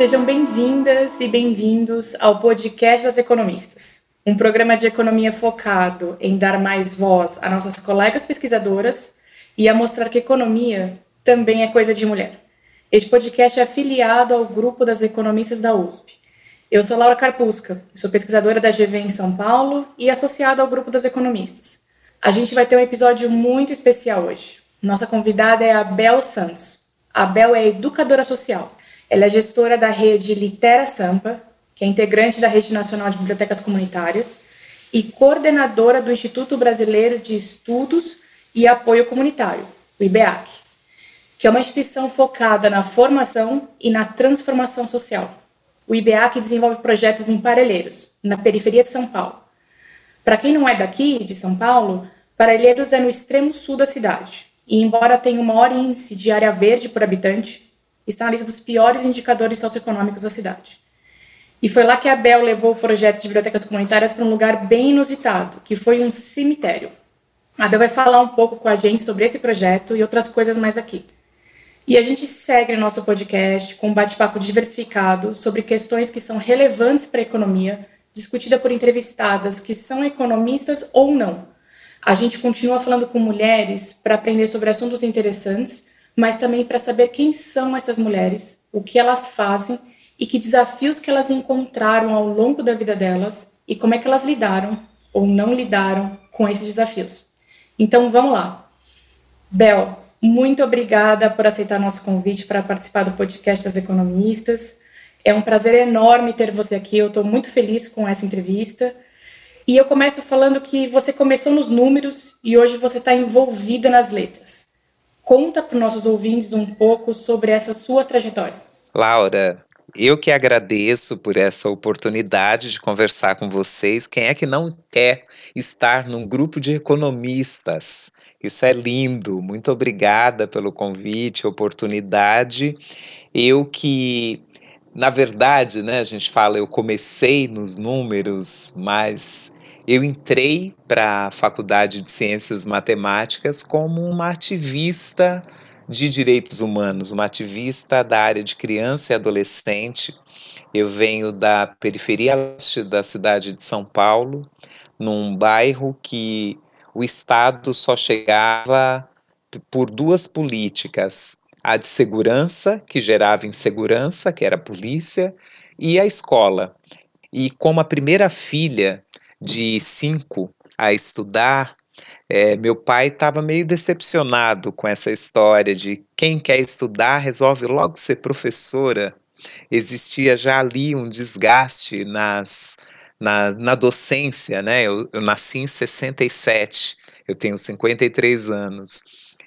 Sejam bem-vindas e bem-vindos ao podcast das economistas, um programa de economia focado em dar mais voz a nossas colegas pesquisadoras e a mostrar que economia também é coisa de mulher. Este podcast é afiliado ao grupo das economistas da USP. Eu sou Laura Carpusca, sou pesquisadora da GV em São Paulo e associada ao grupo das economistas. A gente vai ter um episódio muito especial hoje. Nossa convidada é a Bel Santos. A Bel é educadora social ela é gestora da rede Litera Sampa, que é integrante da Rede Nacional de Bibliotecas Comunitárias, e coordenadora do Instituto Brasileiro de Estudos e Apoio Comunitário, o IBEAC, que é uma instituição focada na formação e na transformação social. O IBEAC desenvolve projetos em Parelheiros, na periferia de São Paulo. Para quem não é daqui, de São Paulo, Parelheiros é no extremo sul da cidade, e embora tenha o maior índice de área verde por habitante, está na lista dos piores indicadores socioeconômicos da cidade. E foi lá que a Bel levou o projeto de bibliotecas comunitárias para um lugar bem inusitado, que foi um cemitério. A Bel vai falar um pouco com a gente sobre esse projeto e outras coisas mais aqui. E a gente segue no nosso podcast com um bate-papo diversificado sobre questões que são relevantes para a economia, discutida por entrevistadas que são economistas ou não. A gente continua falando com mulheres para aprender sobre assuntos interessantes mas também para saber quem são essas mulheres, o que elas fazem e que desafios que elas encontraram ao longo da vida delas e como é que elas lidaram ou não lidaram com esses desafios. Então vamos lá. Bel, muito obrigada por aceitar nosso convite para participar do podcast das economistas. É um prazer enorme ter você aqui. Eu estou muito feliz com essa entrevista. E eu começo falando que você começou nos números e hoje você está envolvida nas letras. Conta para os nossos ouvintes um pouco sobre essa sua trajetória. Laura, eu que agradeço por essa oportunidade de conversar com vocês. Quem é que não quer estar num grupo de economistas? Isso é lindo. Muito obrigada pelo convite, oportunidade. Eu que, na verdade, né, a gente fala, eu comecei nos números, mas eu entrei para a Faculdade de Ciências Matemáticas como uma ativista de direitos humanos, uma ativista da área de criança e adolescente. Eu venho da periferia leste da cidade de São Paulo, num bairro que o Estado só chegava por duas políticas: a de segurança, que gerava insegurança, que era a polícia, e a escola. E como a primeira filha de cinco a estudar, é, meu pai estava meio decepcionado com essa história de quem quer estudar resolve logo ser professora. Existia já ali um desgaste nas, na, na docência, né? Eu, eu nasci em 67, eu tenho 53 anos.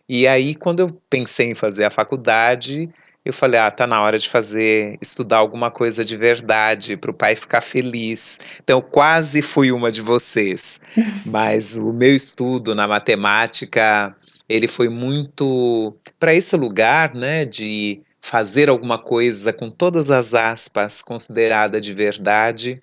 E aí, quando eu pensei em fazer a faculdade, eu falei, ah, tá na hora de fazer, estudar alguma coisa de verdade para o pai ficar feliz. Então, quase fui uma de vocês, mas o meu estudo na matemática, ele foi muito para esse lugar, né, de fazer alguma coisa com todas as aspas considerada de verdade,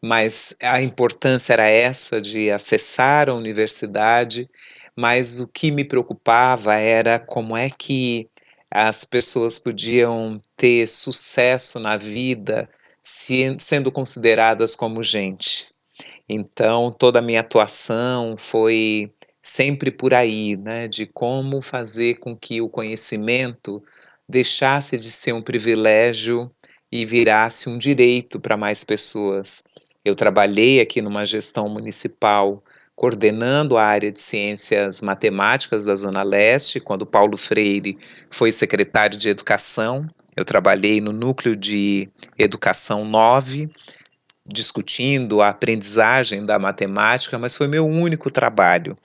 mas a importância era essa de acessar a universidade, mas o que me preocupava era como é que as pessoas podiam ter sucesso na vida se, sendo consideradas como gente. Então, toda a minha atuação foi sempre por aí, né, de como fazer com que o conhecimento deixasse de ser um privilégio e virasse um direito para mais pessoas. Eu trabalhei aqui numa gestão municipal coordenando a área de ciências matemáticas da Zona Leste, quando Paulo Freire foi secretário de Educação. Eu trabalhei no núcleo de Educação 9, discutindo a aprendizagem da matemática, mas foi meu único trabalho.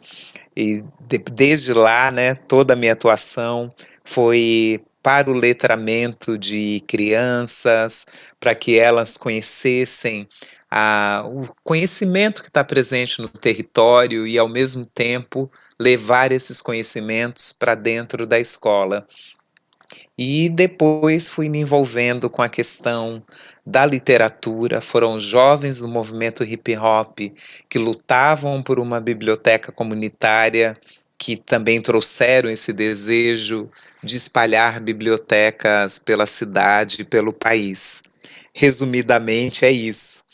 E de, desde lá, né, toda a minha atuação foi para o letramento de crianças, para que elas conhecessem a, o conhecimento que está presente no território e, ao mesmo tempo, levar esses conhecimentos para dentro da escola. E depois fui me envolvendo com a questão da literatura. Foram jovens do movimento hip hop que lutavam por uma biblioteca comunitária, que também trouxeram esse desejo de espalhar bibliotecas pela cidade e pelo país. Resumidamente, é isso.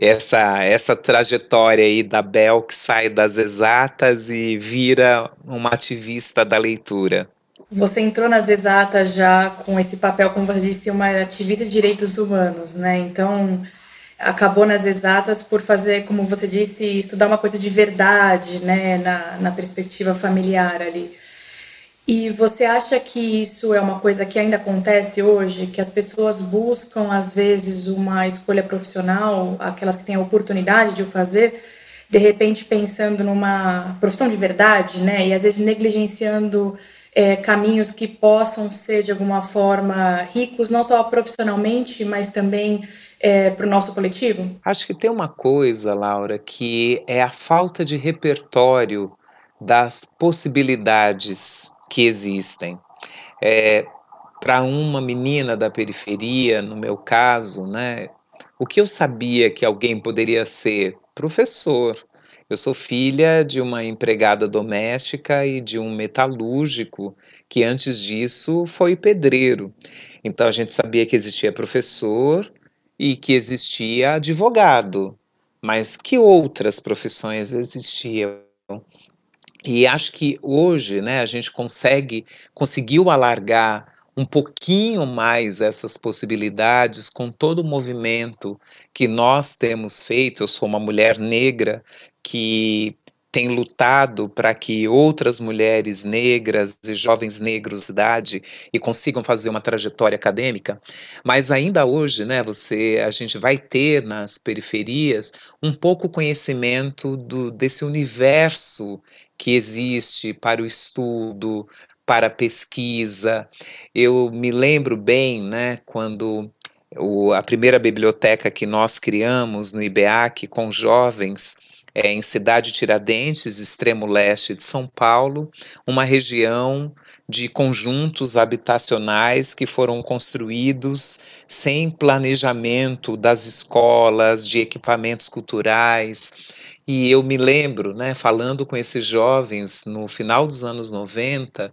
Essa, essa trajetória aí da Bel que sai das exatas e vira uma ativista da leitura. Você entrou nas exatas já com esse papel, como você disse, uma ativista de direitos humanos, né? Então, acabou nas exatas por fazer, como você disse, estudar uma coisa de verdade, né, na, na perspectiva familiar ali. E você acha que isso é uma coisa que ainda acontece hoje, que as pessoas buscam às vezes uma escolha profissional, aquelas que têm a oportunidade de o fazer, de repente pensando numa profissão de verdade, né? E às vezes negligenciando é, caminhos que possam ser de alguma forma ricos, não só profissionalmente, mas também é, para o nosso coletivo? Acho que tem uma coisa, Laura, que é a falta de repertório das possibilidades que existem. É, Para uma menina da periferia, no meu caso, né, o que eu sabia que alguém poderia ser? Professor. Eu sou filha de uma empregada doméstica e de um metalúrgico que antes disso foi pedreiro. Então a gente sabia que existia professor e que existia advogado, mas que outras profissões existiam? E acho que hoje, né, a gente consegue conseguiu alargar um pouquinho mais essas possibilidades com todo o movimento que nós temos feito. Eu sou uma mulher negra que tem lutado para que outras mulheres negras e jovens negros de idade e consigam fazer uma trajetória acadêmica, mas ainda hoje, né, você a gente vai ter nas periferias um pouco conhecimento do, desse universo que existe para o estudo, para a pesquisa. Eu me lembro bem, né, quando o, a primeira biblioteca que nós criamos no IBEAC com jovens é, em Cidade Tiradentes, extremo leste de São Paulo, uma região de conjuntos habitacionais que foram construídos sem planejamento das escolas, de equipamentos culturais, e eu me lembro, né, falando com esses jovens no final dos anos 90,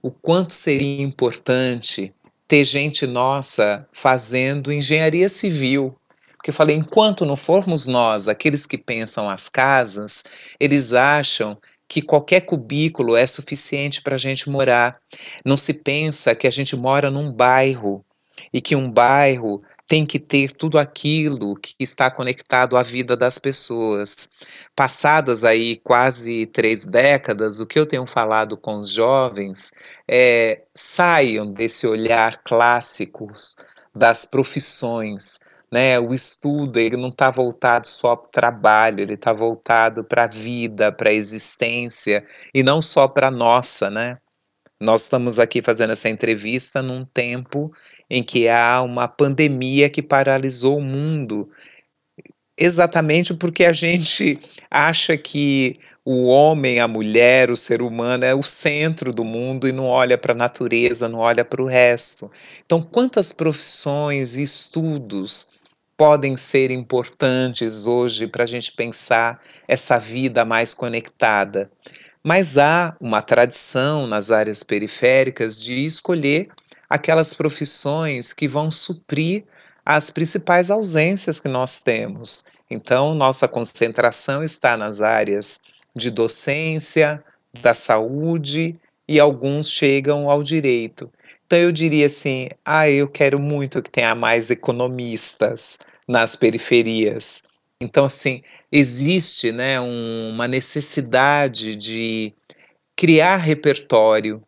o quanto seria importante ter gente nossa fazendo engenharia civil. Porque eu falei, enquanto não formos nós, aqueles que pensam as casas, eles acham que qualquer cubículo é suficiente para a gente morar. Não se pensa que a gente mora num bairro e que um bairro tem que ter tudo aquilo que está conectado à vida das pessoas. Passadas aí quase três décadas, o que eu tenho falado com os jovens é saiam desse olhar clássico das profissões. Né, o estudo ele não está voltado só para o trabalho, ele está voltado para a vida, para a existência e não só para a nossa, né? Nós estamos aqui fazendo essa entrevista num tempo em que há uma pandemia que paralisou o mundo, exatamente porque a gente acha que o homem, a mulher, o ser humano é o centro do mundo e não olha para a natureza, não olha para o resto. Então, quantas profissões e estudos podem ser importantes hoje para a gente pensar essa vida mais conectada? Mas há uma tradição nas áreas periféricas de escolher aquelas profissões que vão suprir as principais ausências que nós temos. Então, nossa concentração está nas áreas de docência, da saúde e alguns chegam ao direito. Então, eu diria assim: ah, eu quero muito que tenha mais economistas nas periferias. Então, assim, existe né, um, uma necessidade de criar repertório.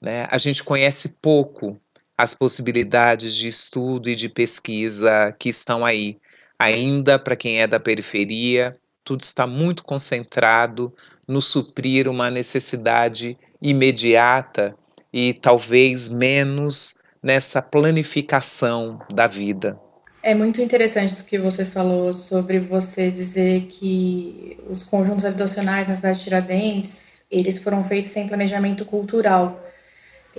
Né? A gente conhece pouco as possibilidades de estudo e de pesquisa que estão aí. Ainda para quem é da periferia, tudo está muito concentrado no suprir uma necessidade imediata e talvez menos nessa planificação da vida. É muito interessante isso que você falou sobre você dizer que os conjuntos habitacionais na cidade de Tiradentes, eles foram feitos sem planejamento cultural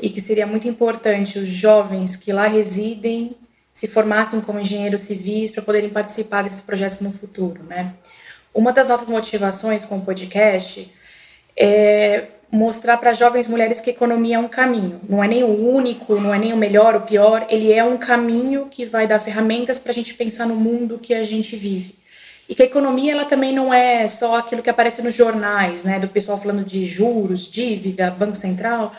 e que seria muito importante os jovens que lá residem se formassem como engenheiros civis para poderem participar desses projetos no futuro, né? Uma das nossas motivações com o podcast é mostrar para jovens mulheres que economia é um caminho. Não é nem o único, não é nem o melhor, o pior. Ele é um caminho que vai dar ferramentas para a gente pensar no mundo que a gente vive. E que a economia ela também não é só aquilo que aparece nos jornais, né, do pessoal falando de juros, dívida, Banco Central.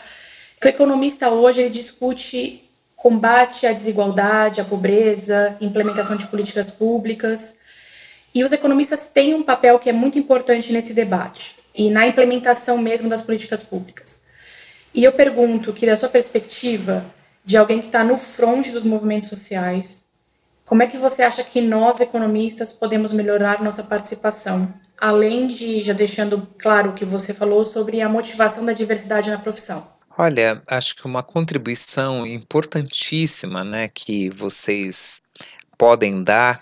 O economista hoje ele discute combate à desigualdade, à pobreza, implementação de políticas públicas. E os economistas têm um papel que é muito importante nesse debate e na implementação mesmo das políticas públicas. E eu pergunto que, da sua perspectiva, de alguém que está no front dos movimentos sociais, como é que você acha que nós, economistas, podemos melhorar nossa participação? Além de, já deixando claro o que você falou sobre a motivação da diversidade na profissão. Olha, acho que uma contribuição importantíssima, né, que vocês podem dar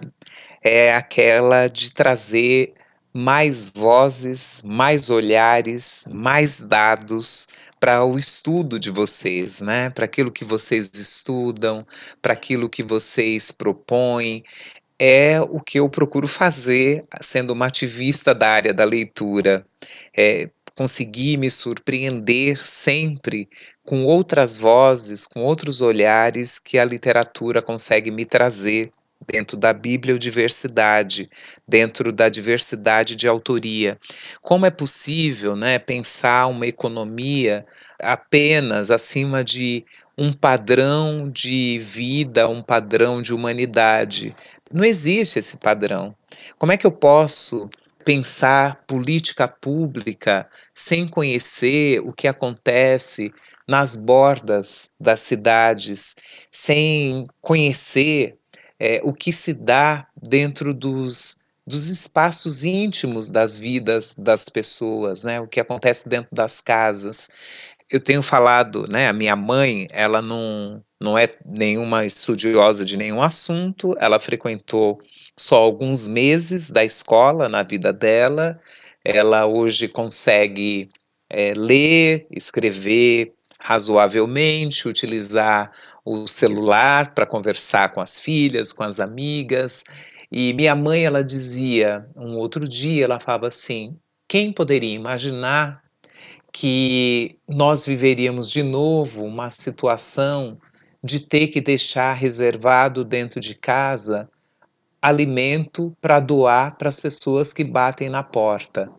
é aquela de trazer mais vozes, mais olhares, mais dados para o estudo de vocês, né? Para aquilo que vocês estudam, para aquilo que vocês propõem. É o que eu procuro fazer sendo uma ativista da área da leitura. É conseguir me surpreender sempre com outras vozes, com outros olhares que a literatura consegue me trazer dentro da bibliodiversidade, dentro da diversidade de autoria. Como é possível né, pensar uma economia apenas acima de um padrão de vida, um padrão de humanidade? Não existe esse padrão. Como é que eu posso pensar política pública sem conhecer o que acontece nas bordas das cidades, sem conhecer é, o que se dá dentro dos, dos espaços íntimos das vidas das pessoas, né? O que acontece dentro das casas. Eu tenho falado, né? A minha mãe, ela não, não é nenhuma estudiosa de nenhum assunto, ela frequentou só alguns meses da escola na vida dela. Ela hoje consegue é, ler, escrever razoavelmente, utilizar o celular para conversar com as filhas, com as amigas. E minha mãe, ela dizia, um outro dia, ela falava assim: quem poderia imaginar que nós viveríamos de novo uma situação de ter que deixar reservado dentro de casa alimento para doar para as pessoas que batem na porta.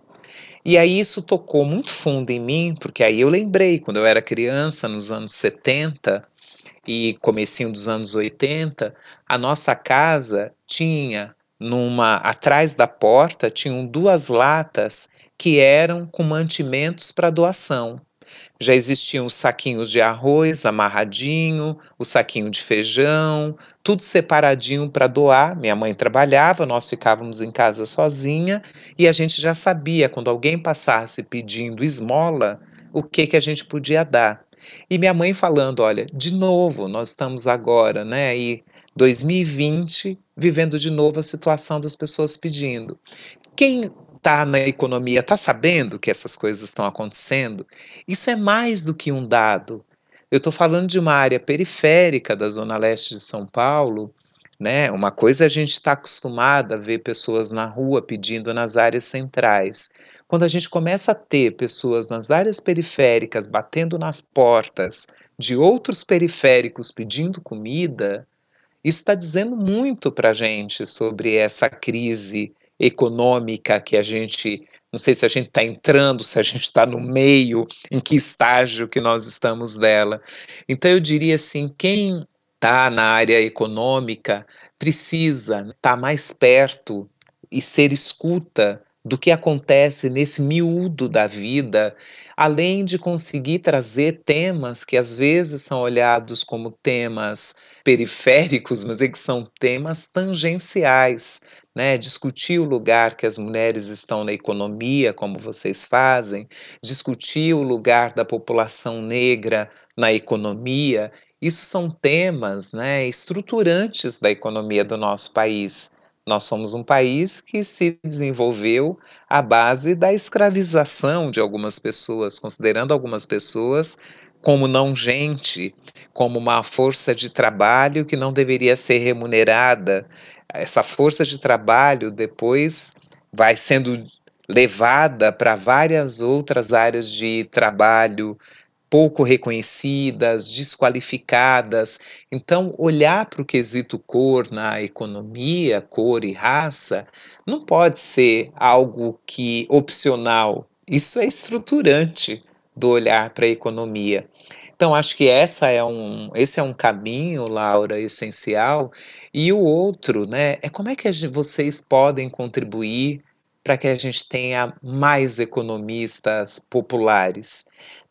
E aí isso tocou muito fundo em mim, porque aí eu lembrei, quando eu era criança, nos anos 70, e comecinho dos anos 80, a nossa casa tinha numa atrás da porta tinham duas latas que eram com mantimentos para doação. Já existiam os saquinhos de arroz amarradinho, o saquinho de feijão, tudo separadinho para doar. Minha mãe trabalhava, nós ficávamos em casa sozinha e a gente já sabia quando alguém passasse pedindo esmola, o que que a gente podia dar. E minha mãe falando, olha, de novo, nós estamos agora, né, aí 2020, vivendo de novo a situação das pessoas pedindo. Quem está na economia está sabendo que essas coisas estão acontecendo? Isso é mais do que um dado. Eu estou falando de uma área periférica da zona leste de São Paulo, né? Uma coisa é a gente está acostumada a ver pessoas na rua pedindo nas áreas centrais. Quando a gente começa a ter pessoas nas áreas periféricas batendo nas portas de outros periféricos pedindo comida, isso está dizendo muito para a gente sobre essa crise econômica que a gente, não sei se a gente está entrando, se a gente está no meio, em que estágio que nós estamos dela. Então eu diria assim, quem está na área econômica precisa estar tá mais perto e ser escuta do que acontece nesse miúdo da vida, além de conseguir trazer temas que às vezes são olhados como temas periféricos, mas é que são temas tangenciais, né? Discutir o lugar que as mulheres estão na economia, como vocês fazem, discutir o lugar da população negra na economia, isso são temas, né, estruturantes da economia do nosso país. Nós somos um país que se desenvolveu à base da escravização de algumas pessoas, considerando algumas pessoas como não gente, como uma força de trabalho que não deveria ser remunerada. Essa força de trabalho depois vai sendo levada para várias outras áreas de trabalho pouco reconhecidas, desqualificadas. Então, olhar para o quesito cor na economia, cor e raça, não pode ser algo que opcional. Isso é estruturante do olhar para a economia. Então, acho que essa é um, esse é um caminho, Laura, essencial. E o outro, né, é como é que gente, vocês podem contribuir para que a gente tenha mais economistas populares.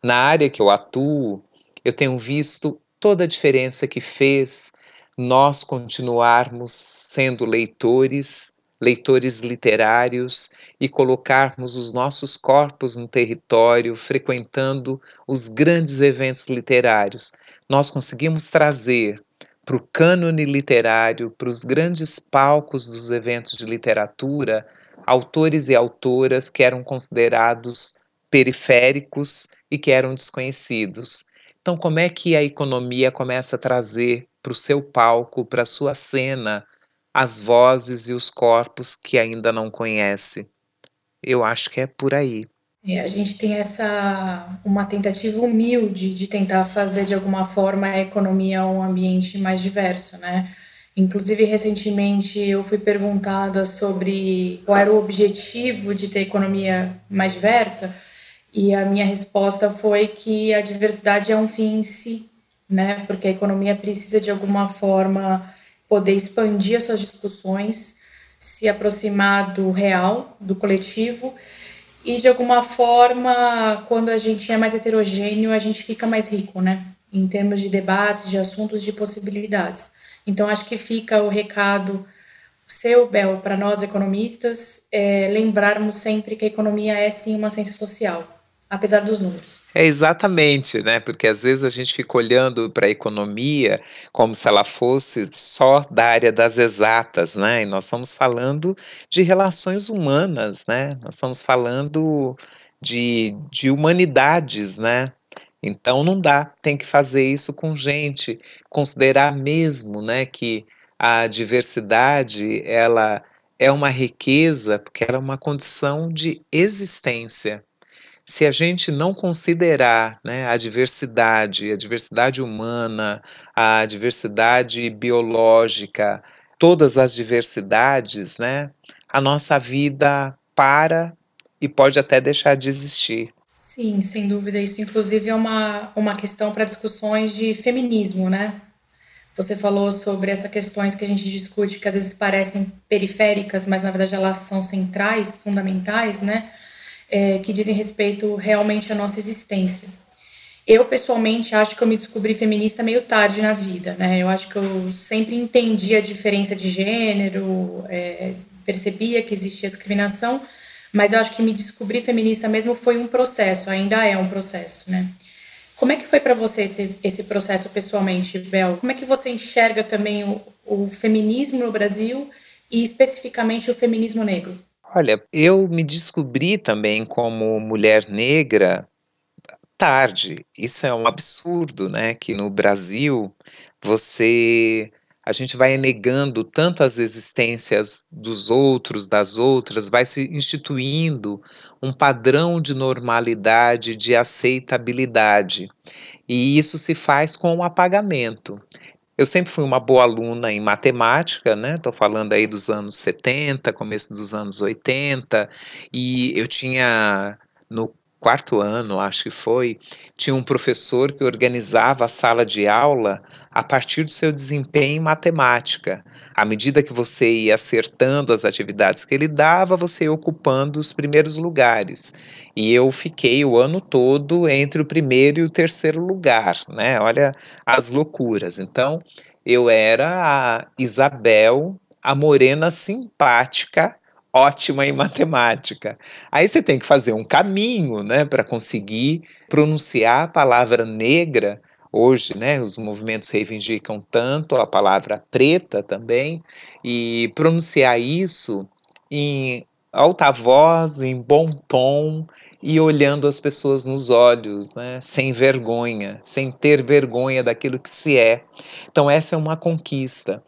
Na área que eu atuo, eu tenho visto toda a diferença que fez nós continuarmos sendo leitores leitores literários e colocarmos os nossos corpos no território, frequentando os grandes eventos literários. Nós conseguimos trazer para o cânone literário, para os grandes palcos dos eventos de literatura, autores e autoras que eram considerados periféricos e que eram desconhecidos. Então, como é que a economia começa a trazer para o seu palco, para a sua cena, as vozes e os corpos que ainda não conhece. Eu acho que é por aí. É, a gente tem essa uma tentativa humilde de tentar fazer de alguma forma a economia um ambiente mais diverso, né? Inclusive recentemente eu fui perguntada sobre qual era o objetivo de ter economia mais diversa e a minha resposta foi que a diversidade é um fim em si, né? Porque a economia precisa de alguma forma poder expandir as suas discussões, se aproximar do real, do coletivo, e de alguma forma, quando a gente é mais heterogêneo, a gente fica mais rico, né? Em termos de debates, de assuntos, de possibilidades. Então, acho que fica o recado seu, Bel, para nós economistas, é lembrarmos sempre que a economia é sim uma ciência social apesar dos números. É exatamente, né? Porque às vezes a gente fica olhando para a economia como se ela fosse só da área das exatas, né? E nós estamos falando de relações humanas, né? Nós estamos falando de, de humanidades, né? Então não dá, tem que fazer isso com gente, considerar mesmo, né, que a diversidade ela é uma riqueza porque ela é uma condição de existência se a gente não considerar né, a diversidade, a diversidade humana, a diversidade biológica, todas as diversidades, né, a nossa vida para e pode até deixar de existir. Sim, sem dúvida. Isso, inclusive, é uma, uma questão para discussões de feminismo, né? Você falou sobre essas questões que a gente discute, que às vezes parecem periféricas, mas na verdade elas são centrais, fundamentais, né? É, que dizem respeito realmente à nossa existência. Eu, pessoalmente, acho que eu me descobri feminista meio tarde na vida, né? Eu acho que eu sempre entendi a diferença de gênero, é, percebia que existia discriminação, mas eu acho que me descobrir feminista mesmo foi um processo, ainda é um processo, né? Como é que foi para você esse, esse processo pessoalmente, Bel? Como é que você enxerga também o, o feminismo no Brasil e especificamente o feminismo negro? Olha, eu me descobri também como mulher negra tarde. Isso é um absurdo, né? Que no Brasil você a gente vai negando tantas existências dos outros, das outras, vai se instituindo um padrão de normalidade, de aceitabilidade. E isso se faz com o apagamento. Eu sempre fui uma boa aluna em matemática, né? Estou falando aí dos anos 70, começo dos anos 80, e eu tinha no quarto ano, acho que foi, tinha um professor que organizava a sala de aula a partir do seu desempenho em matemática. À medida que você ia acertando as atividades que ele dava, você ia ocupando os primeiros lugares. E eu fiquei o ano todo entre o primeiro e o terceiro lugar, né? Olha as loucuras. Então, eu era a Isabel, a morena simpática, ótima em matemática. Aí você tem que fazer um caminho, né, para conseguir pronunciar a palavra negra Hoje, né, os movimentos reivindicam tanto a palavra preta também, e pronunciar isso em alta voz, em bom tom e olhando as pessoas nos olhos, né, sem vergonha, sem ter vergonha daquilo que se é. Então, essa é uma conquista.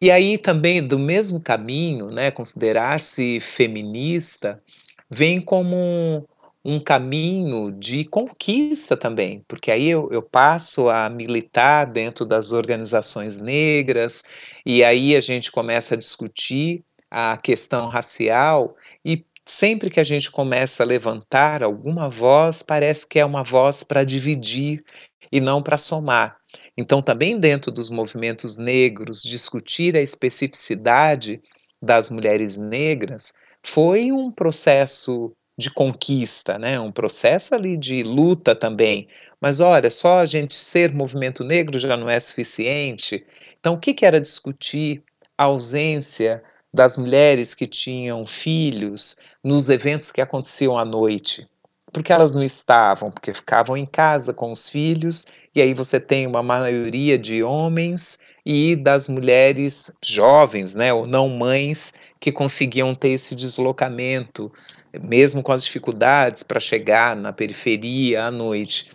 E aí também, do mesmo caminho, né, considerar-se feminista vem como um, caminho de conquista também, porque aí eu, eu passo a militar dentro das organizações negras, e aí a gente começa a discutir a questão racial, e sempre que a gente começa a levantar alguma voz, parece que é uma voz para dividir e não para somar. Então, também dentro dos movimentos negros, discutir a especificidade das mulheres negras foi um processo de conquista, né? um processo ali de luta também. Mas olha, só a gente ser movimento negro já não é suficiente. Então, o que, que era discutir a ausência das mulheres que tinham filhos nos eventos que aconteciam à noite? Porque elas não estavam, porque ficavam em casa com os filhos, e aí você tem uma maioria de homens e das mulheres jovens, né, ou não mães, que conseguiam ter esse deslocamento, mesmo com as dificuldades para chegar na periferia à noite.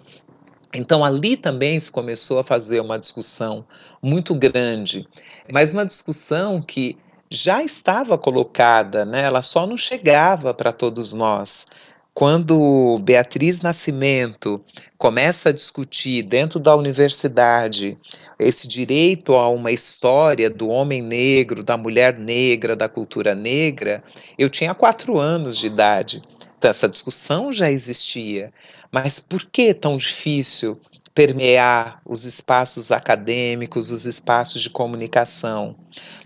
Então ali também se começou a fazer uma discussão muito grande, mas uma discussão que já estava colocada, né? ela só não chegava para todos nós. Quando Beatriz Nascimento começa a discutir dentro da universidade esse direito a uma história do homem negro, da mulher negra, da cultura negra, eu tinha quatro anos de idade. Então, essa discussão já existia. Mas por que tão difícil permear os espaços acadêmicos, os espaços de comunicação?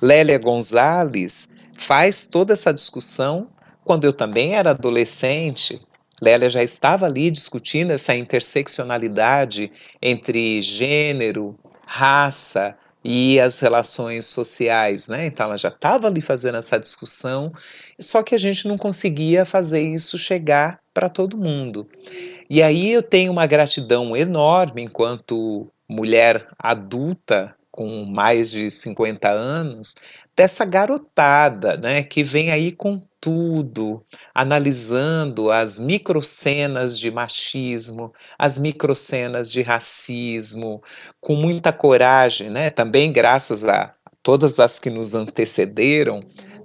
Lélia Gonzalez faz toda essa discussão quando eu também era adolescente, Lélia já estava ali discutindo essa interseccionalidade entre gênero, raça e as relações sociais, né? Então ela já estava ali fazendo essa discussão, só que a gente não conseguia fazer isso chegar para todo mundo. E aí eu tenho uma gratidão enorme enquanto mulher adulta com mais de 50 anos, dessa garotada, né, que vem aí com tudo, analisando as microcenas de machismo, as microcenas de racismo, com muita coragem, né? Também graças a todas as que nos antecederam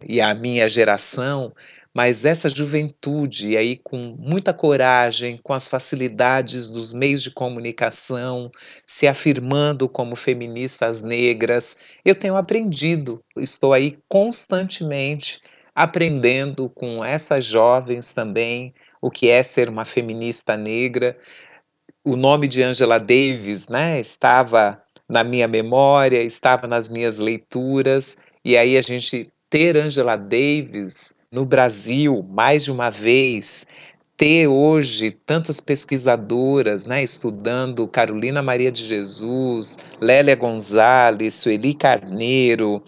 e a minha geração, mas essa juventude aí com muita coragem, com as facilidades dos meios de comunicação, se afirmando como feministas negras, eu tenho aprendido, estou aí constantemente aprendendo com essas jovens também o que é ser uma feminista negra. O nome de Angela Davis, né, estava na minha memória, estava nas minhas leituras, e aí a gente ter Angela Davis no Brasil mais de uma vez, ter hoje tantas pesquisadoras né, estudando Carolina Maria de Jesus, Lélia Gonzalez, Sueli Carneiro,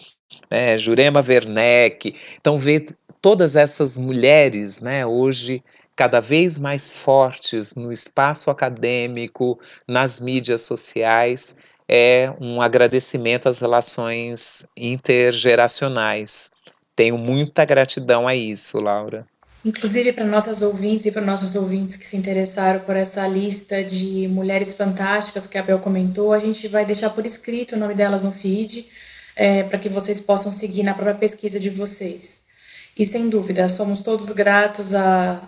né, Jurema Werneck. Então, ver todas essas mulheres né, hoje cada vez mais fortes no espaço acadêmico, nas mídias sociais, é um agradecimento às relações intergeracionais. Tenho muita gratidão a isso, Laura. Inclusive para nossas ouvintes e para nossos ouvintes que se interessaram por essa lista de mulheres fantásticas que a Bel comentou, a gente vai deixar por escrito o nome delas no feed, é, para que vocês possam seguir na própria pesquisa de vocês. E sem dúvida, somos todos gratos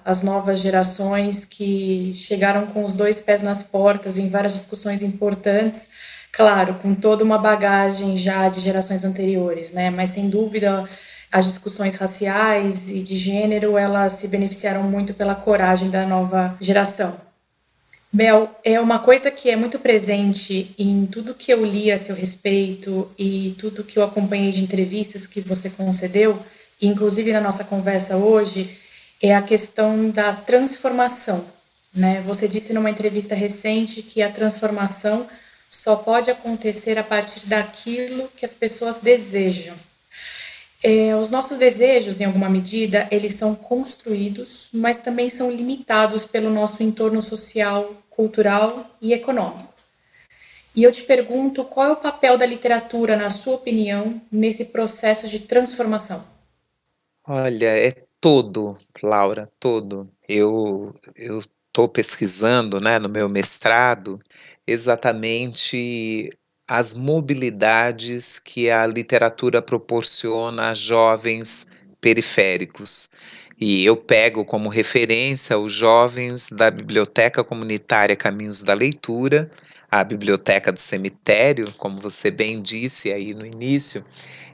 às novas gerações que chegaram com os dois pés nas portas em várias discussões importantes, claro, com toda uma bagagem já de gerações anteriores, né? Mas sem dúvida as discussões raciais e de gênero, elas se beneficiaram muito pela coragem da nova geração. Bel, é uma coisa que é muito presente em tudo que eu li a seu respeito e tudo que eu acompanhei de entrevistas que você concedeu, inclusive na nossa conversa hoje, é a questão da transformação. Né? Você disse numa entrevista recente que a transformação só pode acontecer a partir daquilo que as pessoas desejam. É, os nossos desejos, em alguma medida, eles são construídos, mas também são limitados pelo nosso entorno social, cultural e econômico. E eu te pergunto qual é o papel da literatura, na sua opinião, nesse processo de transformação? Olha, é todo, Laura, todo. Eu eu estou pesquisando, né, no meu mestrado, exatamente as mobilidades que a literatura proporciona a jovens periféricos. E eu pego como referência os jovens da Biblioteca Comunitária Caminhos da Leitura, a Biblioteca do Cemitério, como você bem disse aí no início,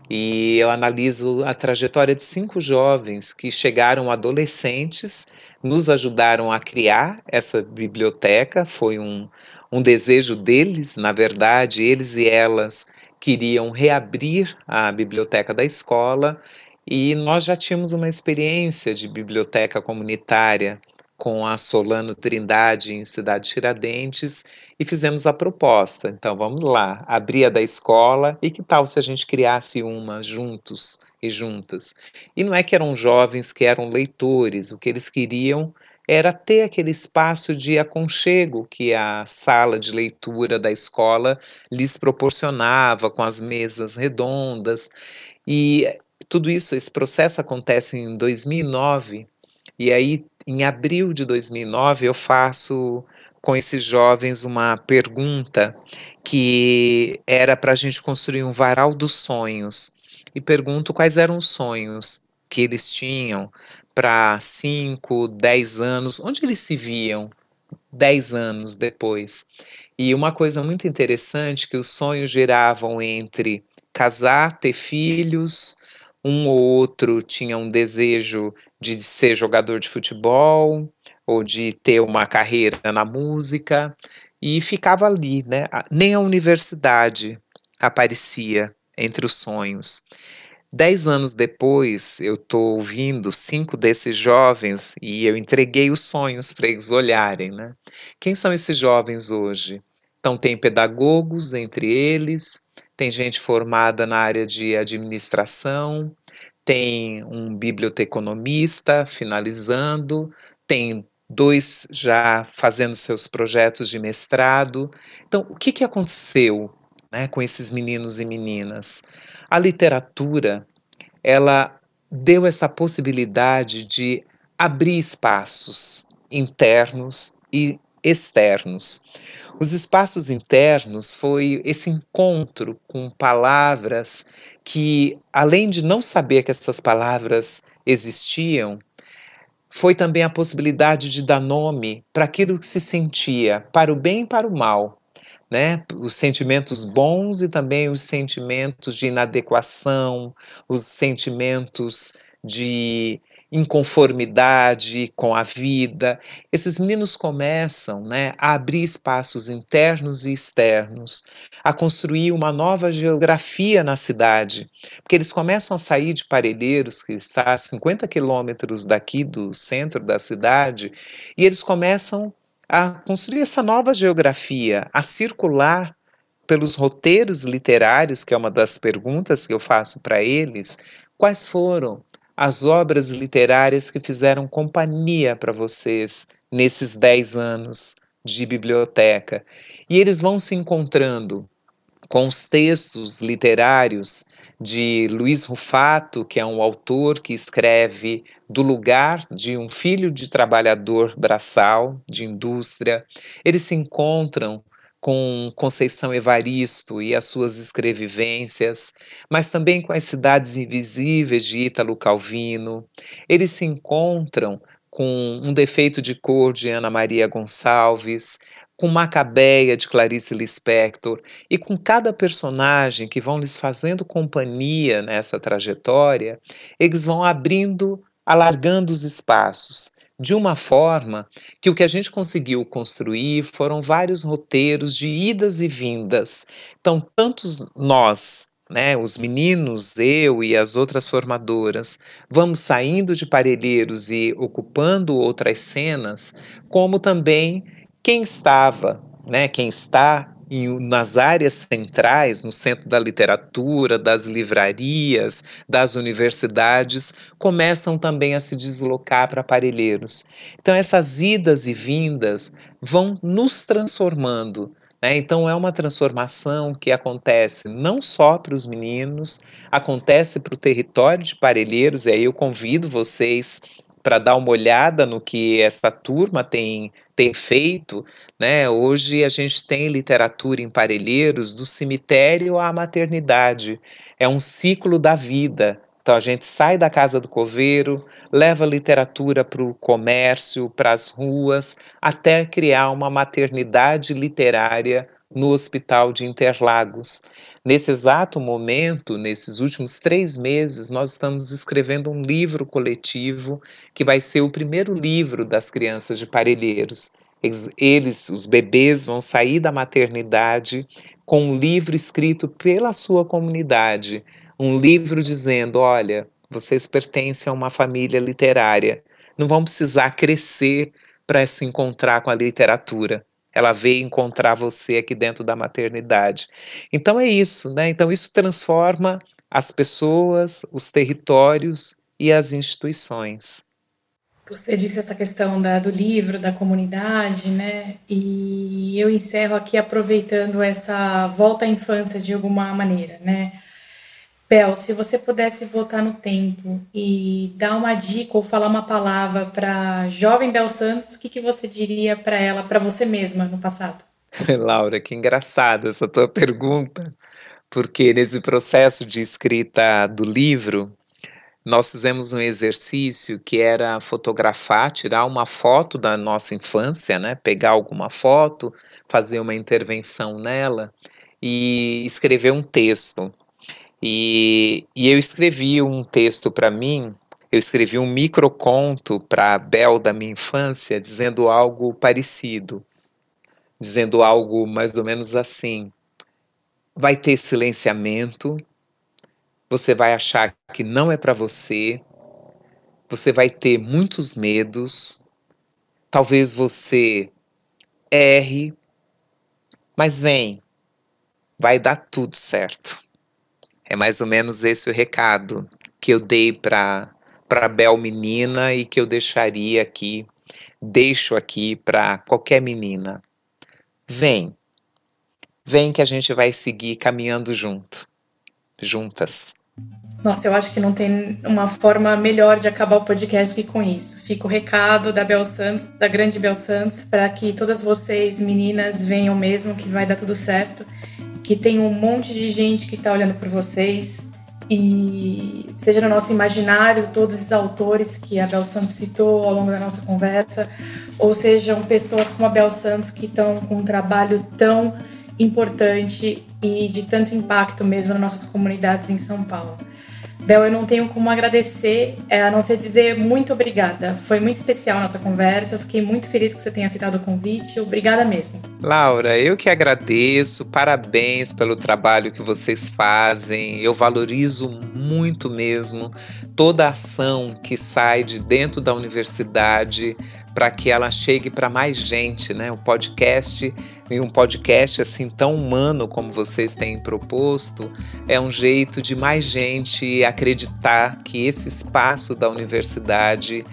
e eu analiso a trajetória de cinco jovens que chegaram adolescentes, nos ajudaram a criar essa biblioteca, foi um, um desejo deles, na verdade, eles e elas queriam reabrir a biblioteca da escola e nós já tínhamos uma experiência de biblioteca comunitária com a Solano Trindade em Cidade Tiradentes e fizemos a proposta. Então vamos lá, abrir a da escola e que tal se a gente criasse uma juntos e juntas? E não é que eram jovens que eram leitores, o que eles queriam era ter aquele espaço de aconchego que a sala de leitura da escola lhes proporcionava, com as mesas redondas. E tudo isso, esse processo acontece em 2009, e aí em abril de 2009 eu faço com esses jovens uma pergunta que era para a gente construir um varal dos sonhos. E pergunto quais eram os sonhos que eles tinham para 5, 10 anos, onde eles se viam 10 anos depois. E uma coisa muito interessante que os sonhos giravam entre casar, ter filhos, um ou outro tinha um desejo de ser jogador de futebol ou de ter uma carreira na música e ficava ali, né? Nem a universidade aparecia entre os sonhos. Dez anos depois, eu estou ouvindo cinco desses jovens e eu entreguei os sonhos para eles olharem, né? Quem são esses jovens hoje? Então, tem pedagogos entre eles, tem gente formada na área de administração, tem um biblioteconomista finalizando, tem dois já fazendo seus projetos de mestrado. Então, o que, que aconteceu né, com esses meninos e meninas? A literatura, ela deu essa possibilidade de abrir espaços internos e externos. Os espaços internos foi esse encontro com palavras que, além de não saber que essas palavras existiam, foi também a possibilidade de dar nome para aquilo que se sentia, para o bem e para o mal. Né? Os sentimentos bons e também os sentimentos de inadequação, os sentimentos de inconformidade com a vida. Esses meninos começam né, a abrir espaços internos e externos, a construir uma nova geografia na cidade, porque eles começam a sair de Parelheiros, que está a 50 quilômetros daqui do centro da cidade, e eles começam a construir essa nova geografia, a circular pelos roteiros literários, que é uma das perguntas que eu faço para eles, quais foram as obras literárias que fizeram companhia para vocês nesses dez anos de biblioteca. E eles vão se encontrando com os textos literários de Luiz Rufato, que é um autor que escreve do lugar de um filho de trabalhador braçal, de indústria. Eles se encontram com Conceição Evaristo e as suas escrevivências, mas também com as cidades invisíveis de Ítalo Calvino. Eles se encontram com um defeito de cor de Ana Maria Gonçalves, com Macabeia de Clarice Lispector e com cada personagem que vão lhes fazendo companhia nessa trajetória, eles vão abrindo, alargando os espaços de uma forma que o que a gente conseguiu construir foram vários roteiros de idas e vindas. Então, tantos nós, né, os meninos, eu e as outras formadoras, vamos saindo de Parelheiros e ocupando outras cenas, como também quem estava, né, quem está em, nas áreas centrais, no centro da literatura, das livrarias, das universidades, começam também a se deslocar para Parelheiros. Então, essas idas e vindas vão nos transformando. Né? Então, é uma transformação que acontece não só para os meninos, acontece para o território de Parelheiros, e aí eu convido vocês para dar uma olhada no que essa turma tem, tem feito, né? Hoje a gente tem literatura em Parelheiros do cemitério à maternidade. É um ciclo da vida, Então a gente sai da casa do coveiro, leva literatura para o comércio, para as ruas, até criar uma maternidade literária no Hospital de Interlagos. Nesse exato momento, nesses últimos três meses, nós estamos escrevendo um livro coletivo que vai ser o primeiro livro das crianças de Parelheiros. Eles, eles, os bebês, vão sair da maternidade com um livro escrito pela sua comunidade, um livro dizendo: olha, vocês pertencem a uma família literária, não vão precisar crescer para se encontrar com a literatura. Ela veio encontrar você aqui dentro da maternidade. Então é isso, né? Então isso transforma as pessoas, os territórios e as instituições. Você disse essa questão da, do livro, da comunidade, né? E eu encerro aqui aproveitando essa volta à infância de alguma maneira, né? Bel, se você pudesse voltar no tempo e dar uma dica ou falar uma palavra para jovem Bel Santos, o que, que você diria para ela, para você mesma no passado? Laura, que engraçada essa tua pergunta, porque nesse processo de escrita do livro, nós fizemos um exercício que era fotografar, tirar uma foto da nossa infância, né? Pegar alguma foto, fazer uma intervenção nela e escrever um texto. E, e eu escrevi um texto para mim, eu escrevi um microconto para a Bel da minha infância, dizendo algo parecido, dizendo algo mais ou menos assim: vai ter silenciamento, você vai achar que não é para você, você vai ter muitos medos, talvez você erre, mas vem, vai dar tudo certo. É mais ou menos esse o recado que eu dei para para Bel menina e que eu deixaria aqui, deixo aqui para qualquer menina. Vem. Vem que a gente vai seguir caminhando junto. Juntas. Nossa, eu acho que não tem uma forma melhor de acabar o podcast que com isso. Fica o recado da Bel Santos, da grande Bel Santos, para que todas vocês, meninas, venham mesmo, que vai dar tudo certo que tem um monte de gente que está olhando por vocês e seja no nosso imaginário todos os autores que a Bel Santos citou ao longo da nossa conversa, ou sejam pessoas como a Bel Santos que estão com um trabalho tão importante e de tanto impacto mesmo nas nossas comunidades em São Paulo. Bel, eu não tenho como agradecer, é, a não ser dizer muito obrigada. Foi muito especial nossa conversa. Eu fiquei muito feliz que você tenha aceitado o convite. Obrigada mesmo. Laura, eu que agradeço. Parabéns pelo trabalho que vocês fazem. Eu valorizo muito mesmo toda a ação que sai de dentro da universidade para que ela chegue para mais gente, né? O podcast e um podcast assim tão humano como vocês têm proposto é um jeito de mais gente acreditar que esse espaço da universidade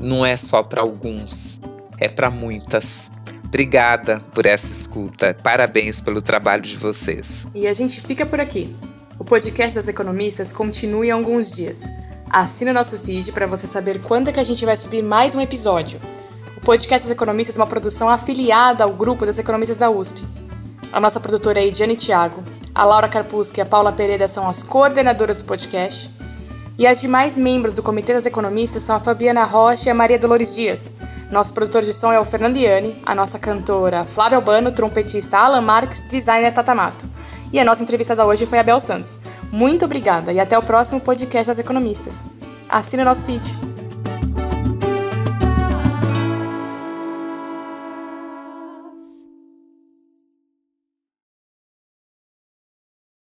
não é só para alguns, é para muitas. Obrigada por essa escuta. Parabéns pelo trabalho de vocês. E a gente fica por aqui. O podcast das economistas continua em alguns dias. Assina o nosso feed para você saber quando é que a gente vai subir mais um episódio. Podcast das Economistas é uma produção afiliada ao grupo das economistas da USP. A nossa produtora é Ediane Thiago, a Laura Carpusca e a Paula Pereira são as coordenadoras do podcast. E as demais membros do Comitê das Economistas são a Fabiana Rocha e a Maria Dolores Dias. Nosso produtor de som é o Fernando Iani, a nossa cantora Flávia Albano, trompetista Alan Marques, designer Tatamato. E a nossa entrevistada hoje foi a Bel Santos. Muito obrigada e até o próximo podcast das Economistas. Assine o nosso feed.